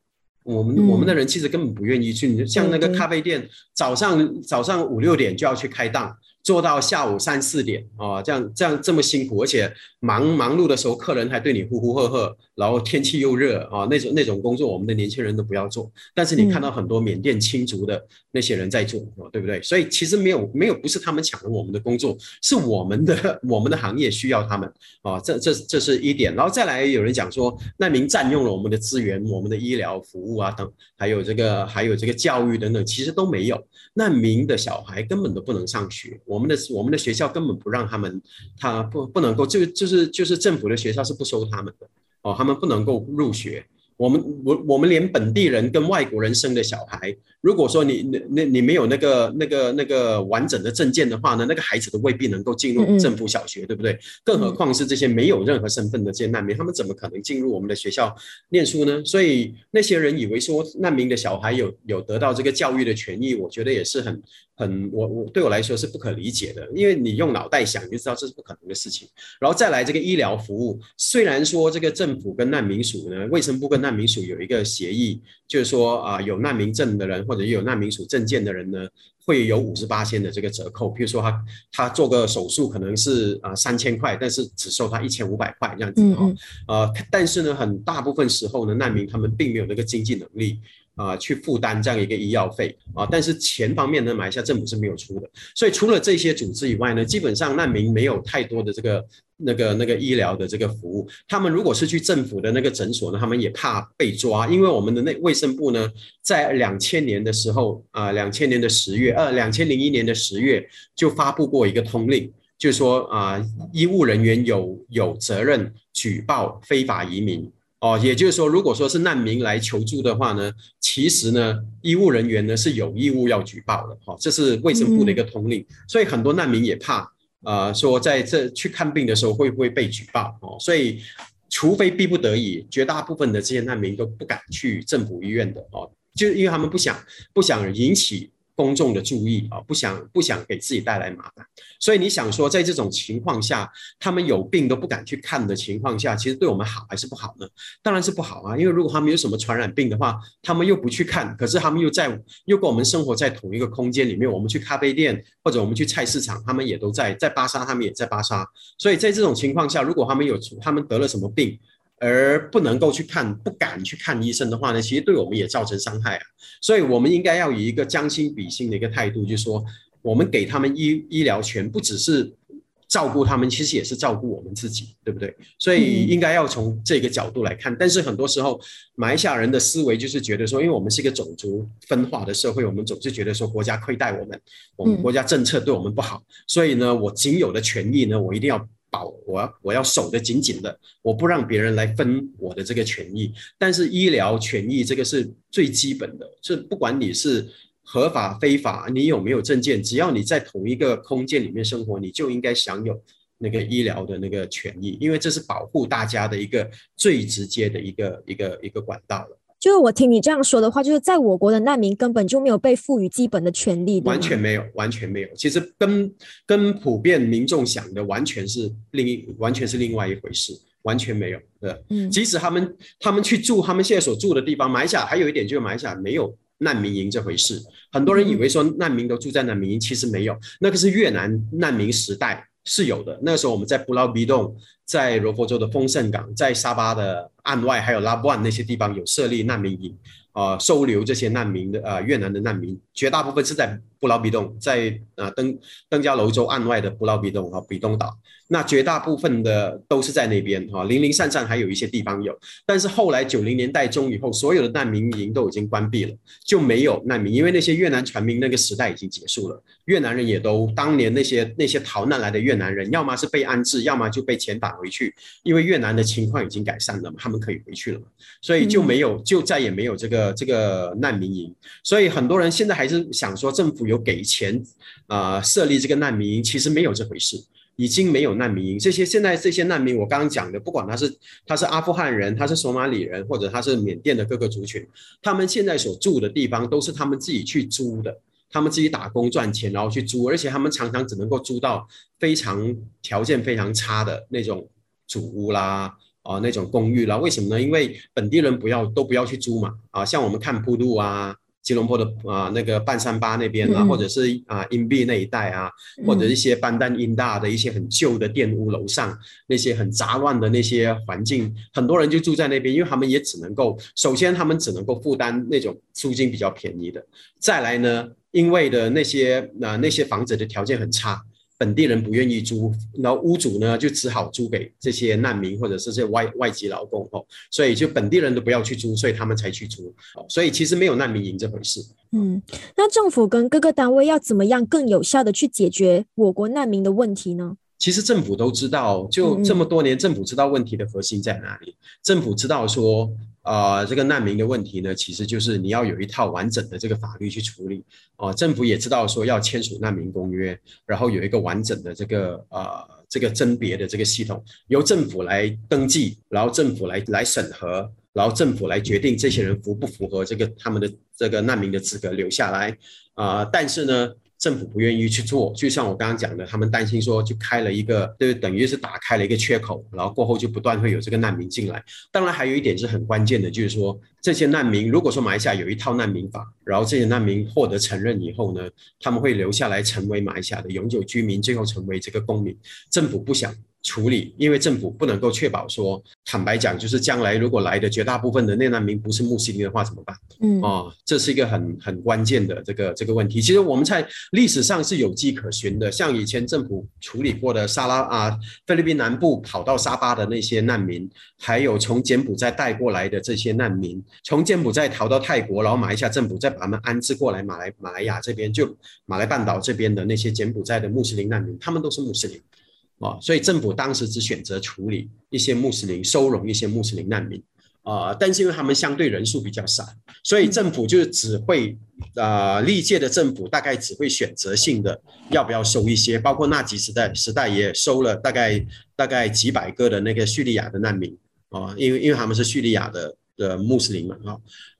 Speaker 2: 我们我们的人其实根本不愿意去，像那个咖啡店，早上早上五六点就要去开档。做到下午三四点啊，这样这样这么辛苦，而且忙忙碌的时候，客人还对你呼呼喝喝，然后天气又热啊，那种那种工作，我们的年轻人都不要做。但是你看到很多缅甸青族的那些人在做，对不对？所以其实没有没有不是他们抢了我们的工作，是我们的 (laughs) 我们的行业需要他们啊，这这这是一点。然后再来有人讲说难民占用了我们的资源，我们的医疗服务啊等，还有这个还有这个教育等等，其实都没有。难民的小孩根本都不能上学。我我们的我们的学校根本不让他们，他不不能够，就就是就是政府的学校是不收他们的哦，他们不能够入学。我们我我们连本地人跟外国人生的小孩，如果说你那那你没有那个那个那个完整的证件的话呢，那个孩子都未必能够进入政府小学，对不对？更何况是这些没有任何身份的这些难民，他们怎么可能进入我们的学校念书呢？所以那些人以为说难民的小孩有有得到这个教育的权益，我觉得也是很。很，我我对我来说是不可理解的，因为你用脑袋想就知道这是不可能的事情。然后再来这个医疗服务，虽然说这个政府跟难民署呢，卫生部跟难民署有一个协议，就是说啊，有难民证的人或者有难民署证件的人呢，会有五十八千的这个折扣。譬如说他他做个手术可能是啊三千块，但是只收他一千五百块这样子哈。呃，但是呢，很大部分时候呢，难民他们并没有那个经济能力。啊，去负担这样一个医药费啊，但是钱方面呢，马来西亚政府是没有出的。所以除了这些组织以外呢，基本上难民没有太多的这个那个那个医疗的这个服务。他们如果是去政府的那个诊所呢，他们也怕被抓，因为我们的那卫生部呢，在两千年的时候啊，两千年的十月，呃，两千零一年的十月就发布过一个通令，就是说啊，医务人员有有责任举报非法移民。哦，也就是说，如果说是难民来求助的话呢，其实呢，医务人员呢是有义务要举报的，哈，这是卫生部的一个通令，所以很多难民也怕，呃，说在这去看病的时候会不会被举报，哦，所以除非逼不得已，绝大部分的这些难民都不敢去政府医院的，哦，就因为他们不想不想引起。公众的注意啊，不想不想给自己带来麻烦，所以你想说，在这种情况下，他们有病都不敢去看的情况下，其实对我们好还是不好呢？当然是不好啊，因为如果他们有什么传染病的话，他们又不去看，可是他们又在又跟我们生活在同一个空间里面，我们去咖啡店或者我们去菜市场，他们也都在在巴沙，他们也在巴沙，所以在这种情况下，如果他们有他们得了什么病。而不能够去看，不敢去看医生的话呢，其实对我们也造成伤害啊。所以，我们应该要以一个将心比心的一个态度，就是说，我们给他们医医疗权，不只是照顾他们，其实也是照顾我们自己，对不对？所以，应该要从这个角度来看。但是，很多时候，马来西亚人的思维就是觉得说，因为我们是一个种族分化的社会，我们总是觉得说，国家亏待我们，我们国家政策对我们不好，所以呢，我仅有的权益呢，我一定要。我要我要守得紧紧的，我不让别人来分我的这个权益。但是医疗权益这个是最基本的，是不管你是合法非法，你有没有证件，只要你在同一个空间里面生活，你就应该享有那个医疗的那个权益，因为这是保护大家的一个最直接的一个一个一个管道了。
Speaker 1: 就是我听你这样说的话，就是在我国的难民根本就没有被赋予基本的权利，
Speaker 2: 完全没有，完全没有。其实跟跟普遍民众想的完全是另一，完全是另外一回事，完全没有对。嗯，即使他们他们去住他们现在所住的地方，马来西亚还有一点就是马来西亚没有难民营这回事。很多人以为说难民都住在难民营，其实没有，那个是越南难民时代是有的。那个时候我们在布劳比洞。在罗佛州的丰盛港，在沙巴的岸外，还有拉布万那些地方有设立难民营，啊，收留这些难民的，呃，越南的难民，绝大部分是在布劳比洞，在啊登登加楼州岸外的布劳比洞和比东岛。那绝大部分的都是在那边哈，零零散散还有一些地方有，但是后来九零年代中以后，所有的难民营都已经关闭了，就没有难民，因为那些越南船民那个时代已经结束了，越南人也都当年那些那些逃难来的越南人，要么是被安置，要么就被遣返回去，因为越南的情况已经改善了嘛，他们可以回去了嘛，所以就没有就再也没有这个这个难民营，所以很多人现在还是想说政府有给钱啊设立这个难民营，其实没有这回事。已经没有难民营，这些现在这些难民，我刚刚讲的，不管他是他是阿富汗人，他是索马里人，或者他是缅甸的各个族群，他们现在所住的地方都是他们自己去租的，他们自己打工赚钱，然后去租，而且他们常常只能够租到非常条件非常差的那种主屋啦，啊那种公寓啦，为什么呢？因为本地人不要都不要去租嘛，啊像我们看铺路啊。吉隆坡的啊，那个半山巴那边啊，或者是啊，英币那一带啊，或者一些班丹英大的一些很旧的店屋楼上，那些很杂乱的那些环境，很多人就住在那边，因为他们也只能够，首先他们只能够负担那种租金比较便宜的，再来呢，因为的那些啊那些房子的条件很差。本地人不愿意租，然后屋主呢就只好租给这些难民或者是这些外外籍劳工哦，所以就本地人都不要去租，所以他们才去租哦，所以其实没有难民营这回事。
Speaker 1: 嗯，那政府跟各个单位要怎么样更有效的去解决我国难民的问题呢？
Speaker 2: 其实政府都知道，就这么多年，政府知道问题的核心在哪里。政府知道说，呃，这个难民的问题呢，其实就是你要有一套完整的这个法律去处理。哦，政府也知道说要签署难民公约，然后有一个完整的这个呃这个甄别的这个系统，由政府来登记，然后政府来来审核，然后政府来决定这些人符不符合这个他们的这个难民的资格留下来。啊，但是呢。政府不愿意去做，就像我刚刚讲的，他们担心说，就开了一个，就等于是打开了一个缺口，然后过后就不断会有这个难民进来。当然，还有一点是很关键的，就是说这些难民，如果说马来西亚有一套难民法，然后这些难民获得承认以后呢，他们会留下来成为马来西亚的永久居民，最后成为这个公民。政府不想。处理，因为政府不能够确保说，坦白讲，就是将来如果来的绝大部分的内难民不是穆斯林的话怎么办？嗯，哦，这是一个很很关键的这个这个问题。其实我们在历史上是有迹可循的，像以前政府处理过的沙拉啊，菲律宾南部跑到沙巴的那些难民，还有从柬埔寨带过来的这些难民，从柬埔寨逃到泰国，然后马来西亚政府再把他们安置过来马来马来亚这边，就马来半岛这边的那些柬埔寨的穆斯林难民，他们都是穆斯林。啊，所以政府当时只选择处理一些穆斯林，收容一些穆斯林难民，啊，但是因为他们相对人数比较少，所以政府就只会，呃，历届的政府大概只会选择性的要不要收一些，包括纳吉时代时代也收了大概大概几百个的那个叙利亚的难民，啊，因为因为他们是叙利亚的的穆斯林嘛，啊，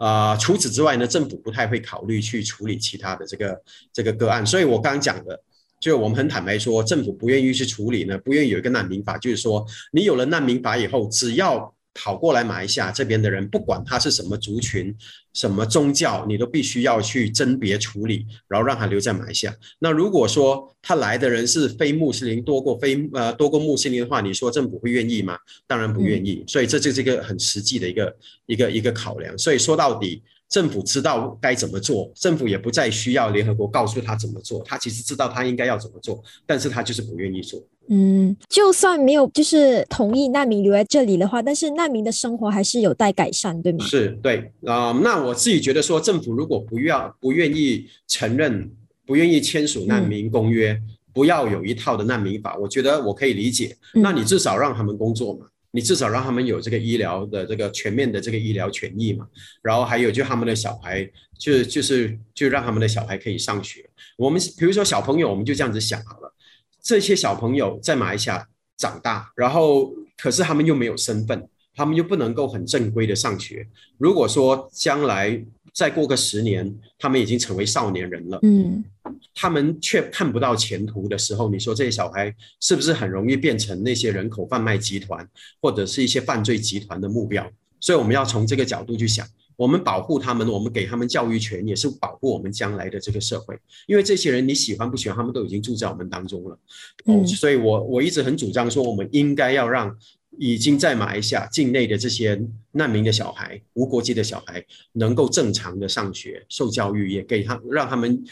Speaker 2: 啊，除此之外呢，政府不太会考虑去处理其他的这个这个个案，所以我刚刚讲的。就我们很坦白说，政府不愿意去处理呢，不愿意有一个难民法，就是说，你有了难民法以后，只要跑过来马来西亚这边的人，不管他是什么族群、什么宗教，你都必须要去甄别处理，然后让他留在马来西亚。那如果说他来的人是非穆斯林多过非呃多过穆斯林的话，你说政府会愿意吗？当然不愿意。所以这就是一个很实际的一个一个一个考量。所以说到底。政府知道该怎么做，政府也不再需要联合国告诉他怎么做，他其实知道他应该要怎么做，但是他就是不愿意做。
Speaker 1: 嗯，就算没有就是同意难民留在这里的话，但是难民的生活还是有待改善，对吗？
Speaker 2: 是对啊，那我自己觉得说，政府如果不要不愿意承认，不愿意签署难民公约，不要有一套的难民法，我觉得我可以理解。那你至少让他们工作嘛。你至少让他们有这个医疗的这个全面的这个医疗权益嘛，然后还有就他们的小孩，就就是就让他们的小孩可以上学。我们比如说小朋友，我们就这样子想好了，这些小朋友在马来西亚长大，然后可是他们又没有身份，他们又不能够很正规的上学。如果说将来，再过个十年，他们已经成为少年人了。嗯，他们却看不到前途的时候，你说这些小孩是不是很容易变成那些人口贩卖集团或者是一些犯罪集团的目标？所以我们要从这个角度去想，我们保护他们，我们给他们教育权，也是保护我们将来的这个社会。因为这些人你喜欢不喜欢，他们都已经住在我们当中了。嗯，所以我我一直很主张说，我们应该要让。已经在马来西亚境内的这些难民的小孩、无国籍的小孩，能够正常的上学、受教育，也给他让他们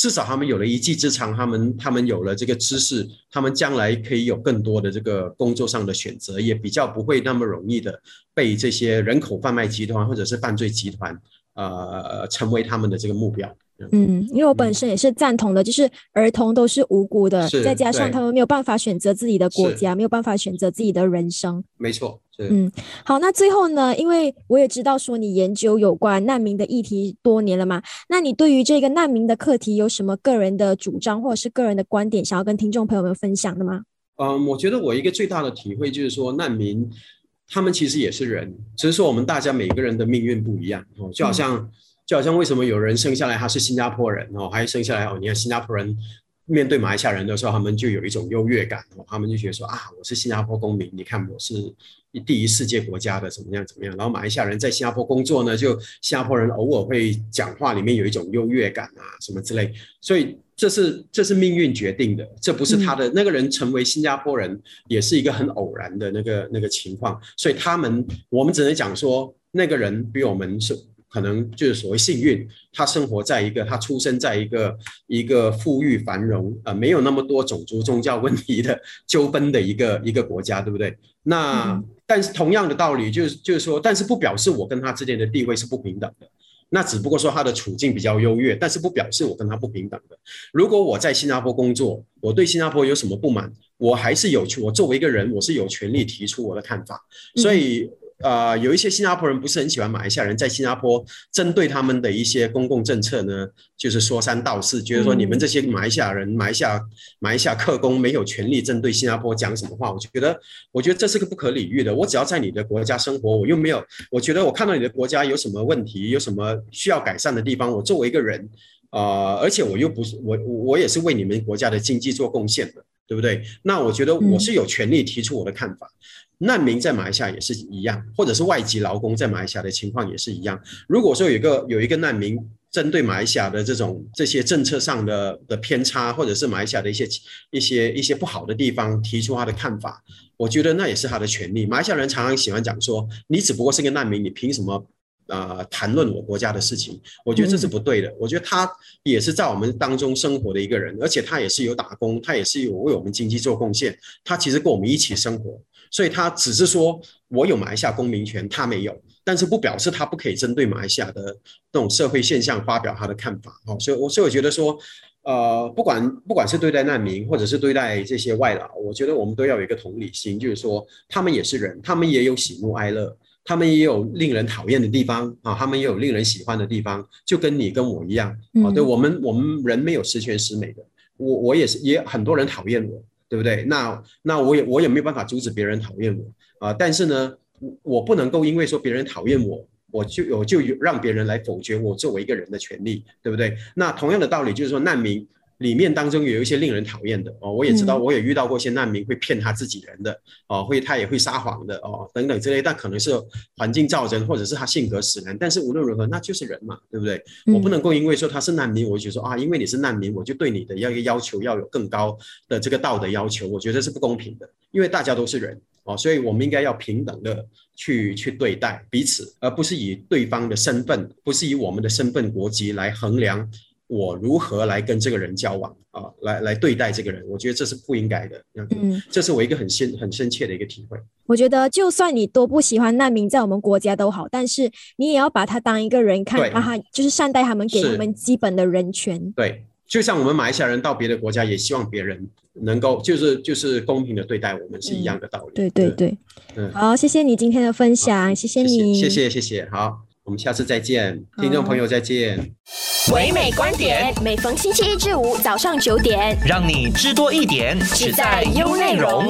Speaker 2: 至少他们有了一技之长，他们他们有了这个知识，他们将来可以有更多的这个工作上的选择，也比较不会那么容易的被这些人口贩卖集团或者是犯罪集团呃成为他们的这个目标。
Speaker 1: 嗯，因为我本身也是赞同的，就是儿童都是无辜的，再加上他们没有办法选择自己的国家，没有办法选择自己的人生。
Speaker 2: 没错，
Speaker 1: 嗯，好，那最后呢，因为我也知道说你研究有关难民的议题多年了嘛，那你对于这个难民的课题有什么个人的主张或者是个人的观点，想要跟听众朋友们分享的吗？
Speaker 2: 嗯，我觉得我一个最大的体会就是说，难民他们其实也是人，只是说我们大家每个人的命运不一样哦，就好像。就好像为什么有人生下来他是新加坡人哦，还生下来哦，你看新加坡人面对马来西亚人的时候，他们就有一种优越感哦，他们就觉得说啊，我是新加坡公民，你看我是第一世界国家的怎么样怎么样。然后马来西亚人在新加坡工作呢，就新加坡人偶尔会讲话里面有一种优越感啊什么之类，所以这是这是命运决定的，这不是他的那个人成为新加坡人也是一个很偶然的那个那个情况，所以他们我们只能讲说那个人比我们是。可能就是所谓幸运，他生活在一个他出生在一个一个富裕繁荣啊，没有那么多种族宗教问题的纠纷的一个一个国家，对不对？那但是同样的道理，就是就是说，但是不表示我跟他之间的地位是不平等的。那只不过说他的处境比较优越，但是不表示我跟他不平等的。如果我在新加坡工作，我对新加坡有什么不满，我还是有权，我作为一个人，我是有权利提出我的看法。所以。呃，有一些新加坡人不是很喜欢马来西亚人，在新加坡针对他们的一些公共政策呢，就是说三道四，觉得说你们这些马来西亚人、马来西亚马来西亚客工没有权利针对新加坡讲什么话。我觉得，我觉得这是个不可理喻的。我只要在你的国家生活，我又没有，我觉得我看到你的国家有什么问题，有什么需要改善的地方，我作为一个人，呃，而且我又不是我，我也是为你们国家的经济做贡献的，对不对？那我觉得我是有权利提出我的看法。难民在马来西亚也是一样，或者是外籍劳工在马来西亚的情况也是一样。如果说有一个有一个难民针对马来西亚的这种这些政策上的的偏差，或者是马来西亚的一些一些一些不好的地方提出他的看法，我觉得那也是他的权利。马来西亚人常常喜欢讲说，你只不过是个难民，你凭什么啊谈论我国家的事情？我觉得这是不对的。我觉得他也是在我们当中生活的一个人，而且他也是有打工，他也是有为我们经济做贡献，他其实跟我们一起生活。所以他只是说，我有马来西亚公民权，他没有，但是不表示他不可以针对马来西亚的这种社会现象发表他的看法。哦，所以，我所以我觉得说，呃，不管不管是对待难民，或者是对待这些外劳，我觉得我们都要有一个同理心，就是说，他们也是人，他们也有喜怒哀乐，他们也有令人讨厌的地方啊，他们也有令人喜欢的地方，就跟你跟我一样啊。对我们，我们人没有十全十美的，我我也是，也很多人讨厌我。对不对？那那我也我也没有办法阻止别人讨厌我啊！但是呢，我我不能够因为说别人讨厌我，我就我就让别人来否决我作为一个人的权利，对不对？那同样的道理就是说难民。里面当中有一些令人讨厌的哦，我也知道，我也遇到过一些难民会骗他自己人的哦，会他也会撒谎的哦，等等之类，但可能是环境造成，或者是他性格使然。但是无论如何，那就是人嘛，对不对？我不能够因为说他是难民，我就说啊，因为你是难民，我就对你的要一个要求要有更高的这个道德要求，我觉得是不公平的。因为大家都是人哦，所以我们应该要平等的去去对待彼此，而不是以对方的身份，不是以我们的身份国籍来衡量。我如何来跟这个人交往啊？来来对待这个人，我觉得这是不应该的。嗯，这是我一个很深很深切的一个体会。
Speaker 1: 我觉得，就算你多不喜欢难民在我们国家都好，但是你也要把他当一个人看，让他就是善待他们，给他们基本的人权。
Speaker 2: 对，就像我们马来西亚人到别的国家，也希望别人能够就是就是公平的对待我们，是一样的道理。
Speaker 1: 对对对，嗯，好，谢谢你今天的分享，谢谢你，
Speaker 2: 谢谢谢谢，好。我们下次再见，听众朋友再见。唯美观点，每逢星期一至五早上九点，让你知多一点，只在优内容。